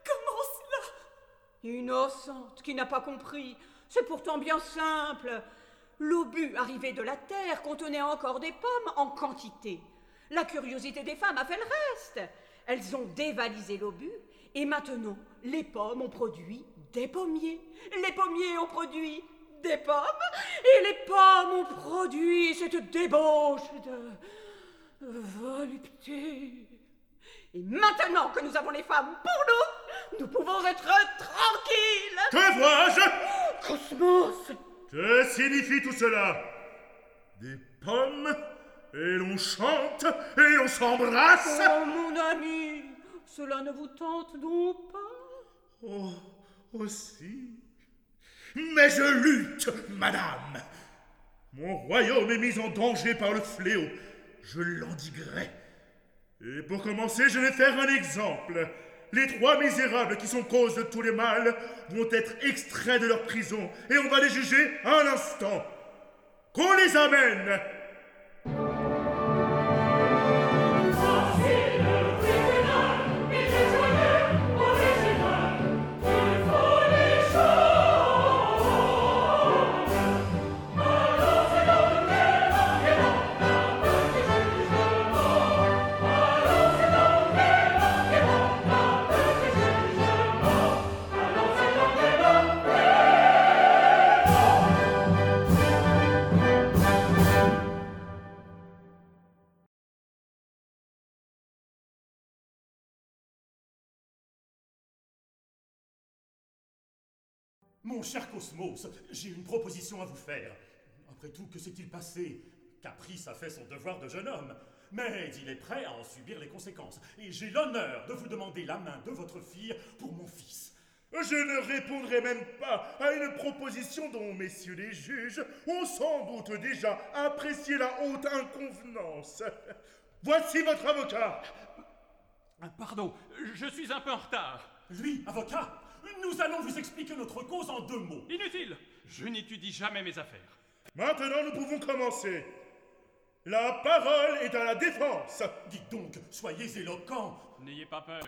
Comment cela? Innocente, qui n'a pas compris. C'est pourtant bien simple. L'obus arrivé de la terre contenait encore des pommes en quantité. La curiosité des femmes a fait le reste. Elles ont dévalisé l'obus et maintenant les pommes ont produit des pommiers. Les pommiers ont produit des pommes et les pommes ont produit cette débauche de volupté. Et maintenant que nous avons les femmes pour nous, nous pouvons être tranquilles. Que vois-je? Cosmos Que signifie tout cela? Des pommes Et l'on chante Et l'on s'embrasse Oh, mon ami Cela ne vous tente donc pas? Oh, aussi. Mais je lutte, madame Mon royaume est mis en danger par le fléau je l'endiguerai. Et pour commencer, je vais faire un exemple. Les trois misérables qui sont cause de tous les mâles vont être extraits de leur prison et on va les juger à l'instant. Qu'on les amène Mon cher Cosmos, j'ai une proposition à vous faire. Après tout, que s'est-il passé? Caprice a fait son devoir de jeune homme, mais il est prêt à en subir les conséquences. Et j'ai l'honneur de vous demander la main de votre fille pour mon fils. Je ne répondrai même pas à une proposition dont, messieurs les juges, ont sans doute déjà apprécié la haute inconvenance. Voici votre avocat. Pardon, je suis un peu en retard. Lui, avocat, nous allons vous expliquer notre cause en deux mots. Inutile, je n'étudie jamais mes affaires. Maintenant, nous pouvons commencer. La parole est à la défense. Dites donc, soyez éloquent. N'ayez pas peur.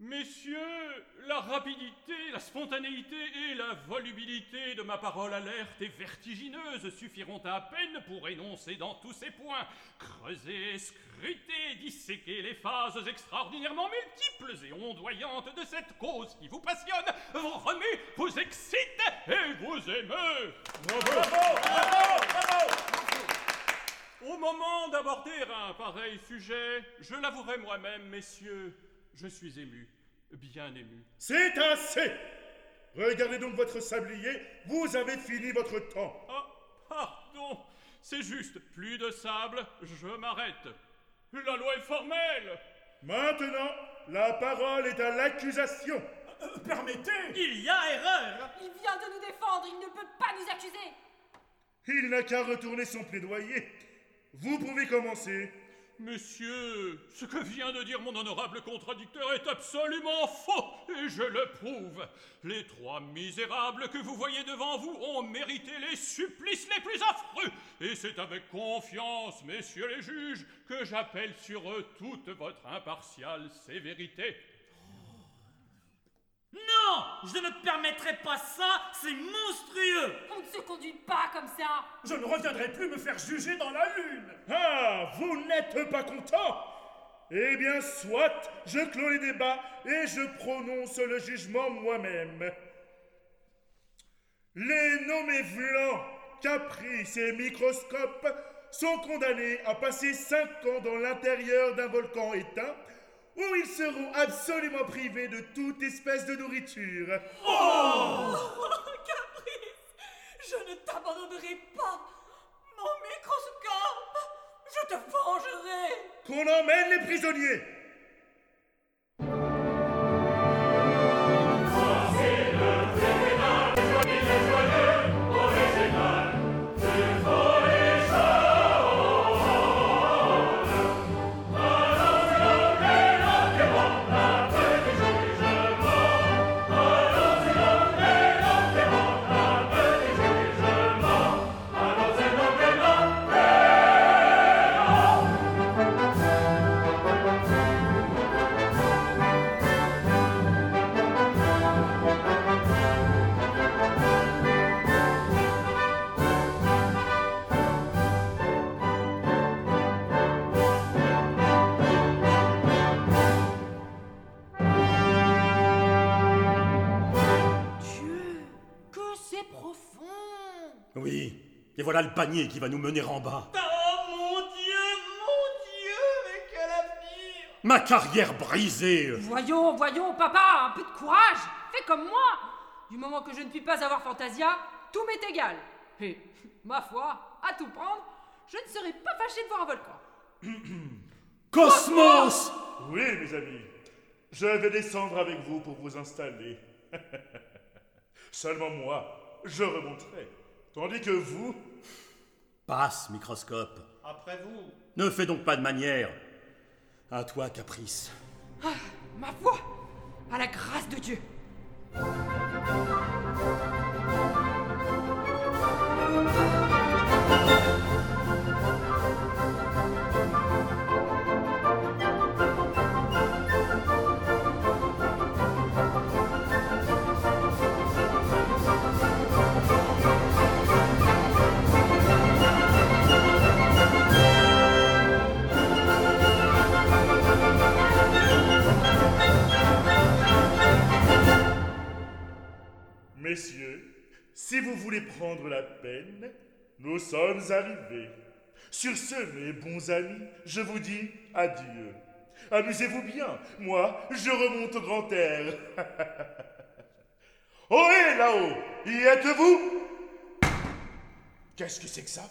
Messieurs, la rapidité, la spontanéité et la volubilité de ma parole alerte et vertigineuse suffiront à peine pour énoncer dans tous ces points, creuser, scruter, disséquer les phases extraordinairement multiples et ondoyantes de cette cause qui vous passionne, vous remet, vous excite et vous émeut. Bravo, bravo, bravo. Au moment d'aborder un pareil sujet, je l'avouerai moi-même, messieurs, je suis ému, bien ému. C'est assez. Regardez donc votre sablier. Vous avez fini votre temps. Ah, pardon, c'est juste, plus de sable, je m'arrête. La loi est formelle. Maintenant, la parole est à l'accusation. Euh, permettez Il y a erreur Il vient de nous défendre, il ne peut pas nous accuser. Il n'a qu'à retourner son plaidoyer. Vous pouvez commencer. Monsieur, ce que vient de dire mon honorable contradicteur est absolument faux, et je le prouve. Les trois misérables que vous voyez devant vous ont mérité les supplices les plus affreux, et c'est avec confiance, messieurs les juges, que j'appelle sur eux toute votre impartiale sévérité. Non Je ne permettrai pas ça, c'est monstrueux On ne se conduit pas comme ça. Je ne reviendrai plus me faire juger dans la lune. Ah, vous n'êtes pas content Eh bien, soit, je clôt les débats et je prononce le jugement moi-même. Les nommés Vlan, Caprice et Microscope sont condamnés à passer cinq ans dans l'intérieur d'un volcan éteint où ils seront absolument privés de toute espèce de nourriture. Oh Caprice, je ne t'abandonnerai pas. Mon microscope, je te vengerai. Qu'on emmène les prisonniers voilà le panier qui va nous mener en bas. Oh mon Dieu, mon Dieu, mais quel avenir Ma carrière brisée Voyons, voyons, papa, un peu de courage. Fais comme moi. Du moment que je ne puis pas avoir Fantasia, tout m'est égal. Et, ma foi, à tout prendre, je ne serais pas fâché de voir un volcan. Cosmos Oui, mes amis, je vais descendre avec vous pour vous installer. Seulement moi, je remonterai. Tandis que vous, Passe, microscope. Après vous. Ne fais donc pas de manière. À toi, Caprice. Ma foi, à la grâce de Dieu. Nous sommes arrivés. Sur ce, mes bons amis, je vous dis adieu. Amusez-vous bien, moi, je remonte au grand air. oh, hé, là-haut, y êtes-vous? Qu'est-ce que c'est que ça?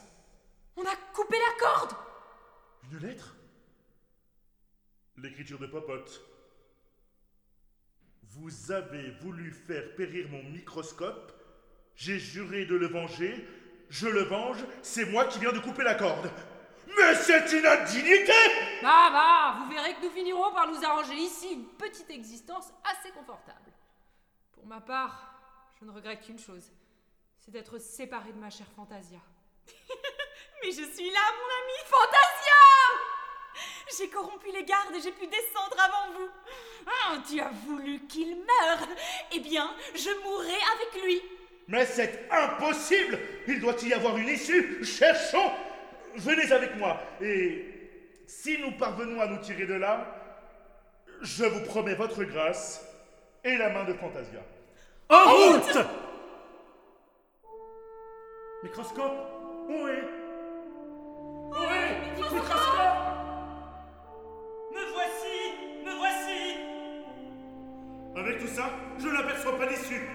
On a coupé la corde. Une lettre? L'écriture de Popote. Vous avez voulu faire périr mon microscope? J'ai juré de le venger. Je le venge. C'est moi qui viens de couper la corde. Mais c'est une indignité Bah bah, vous verrez que nous finirons par nous arranger ici une petite existence assez confortable. Pour ma part, je ne regrette qu'une chose, c'est d'être séparée de ma chère Fantasia. Mais je suis là, mon ami Fantasia J'ai corrompu les gardes et j'ai pu descendre avant vous. Ah, tu as voulu qu'il meure. Eh bien, je mourrai avec lui. Mais c'est impossible. Il doit y avoir une issue. Cherchons. Venez avec moi, et si nous parvenons à nous tirer de là, je vous promets votre grâce et la main de Fantasia. En route. Microscope. Où est? Où est? Microscope. Me voici Me voici. Avec tout ça, je n'aperçois pas d'issue.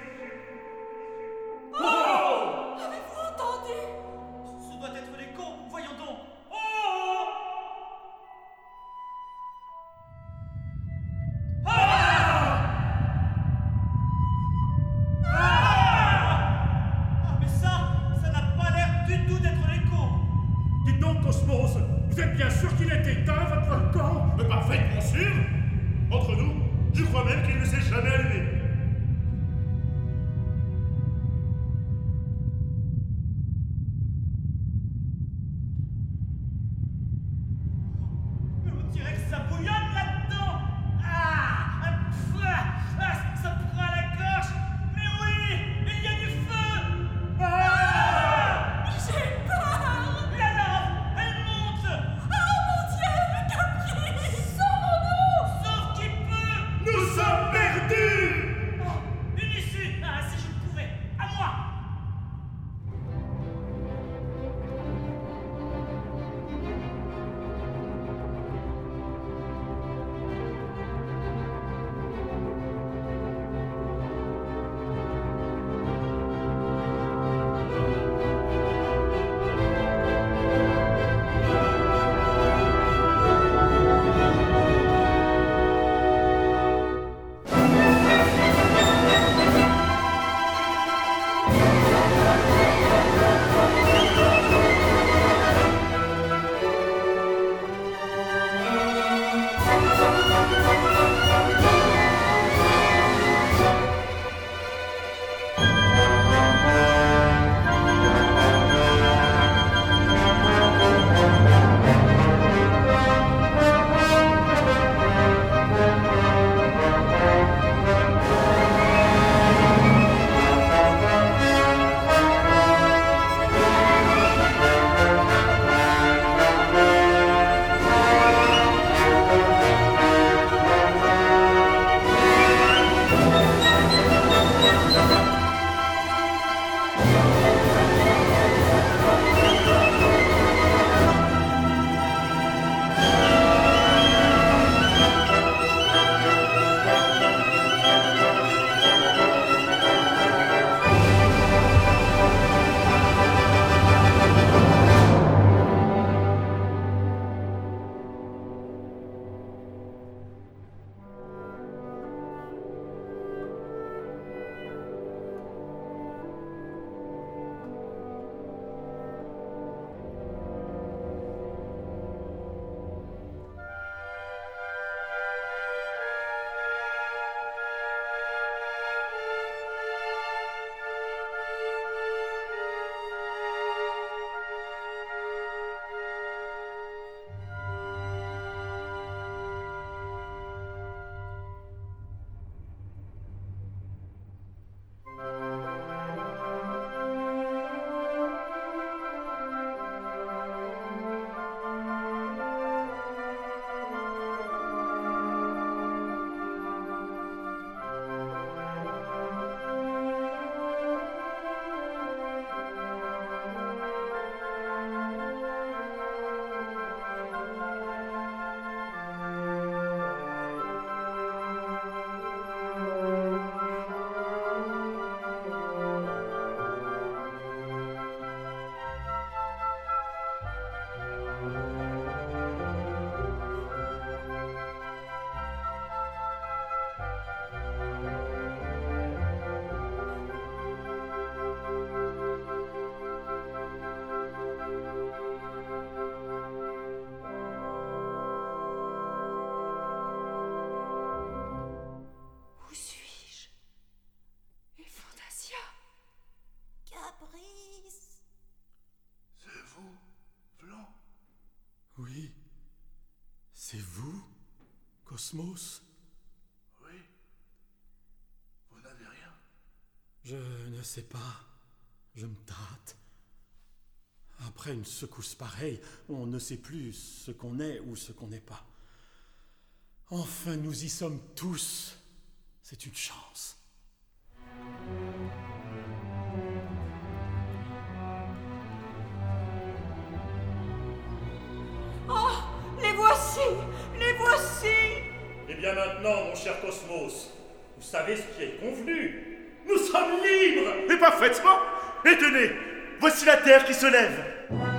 Cosmos Oui. Vous n'avez rien. Je ne sais pas. Je me tâte. Après une secousse pareille, on ne sait plus ce qu'on est ou ce qu'on n'est pas. Enfin, nous y sommes tous. C'est une chance. Bien maintenant, mon cher Cosmos, vous savez ce qui est convenu. Nous sommes libres. Et parfaitement Et tenez, voici la terre qui se lève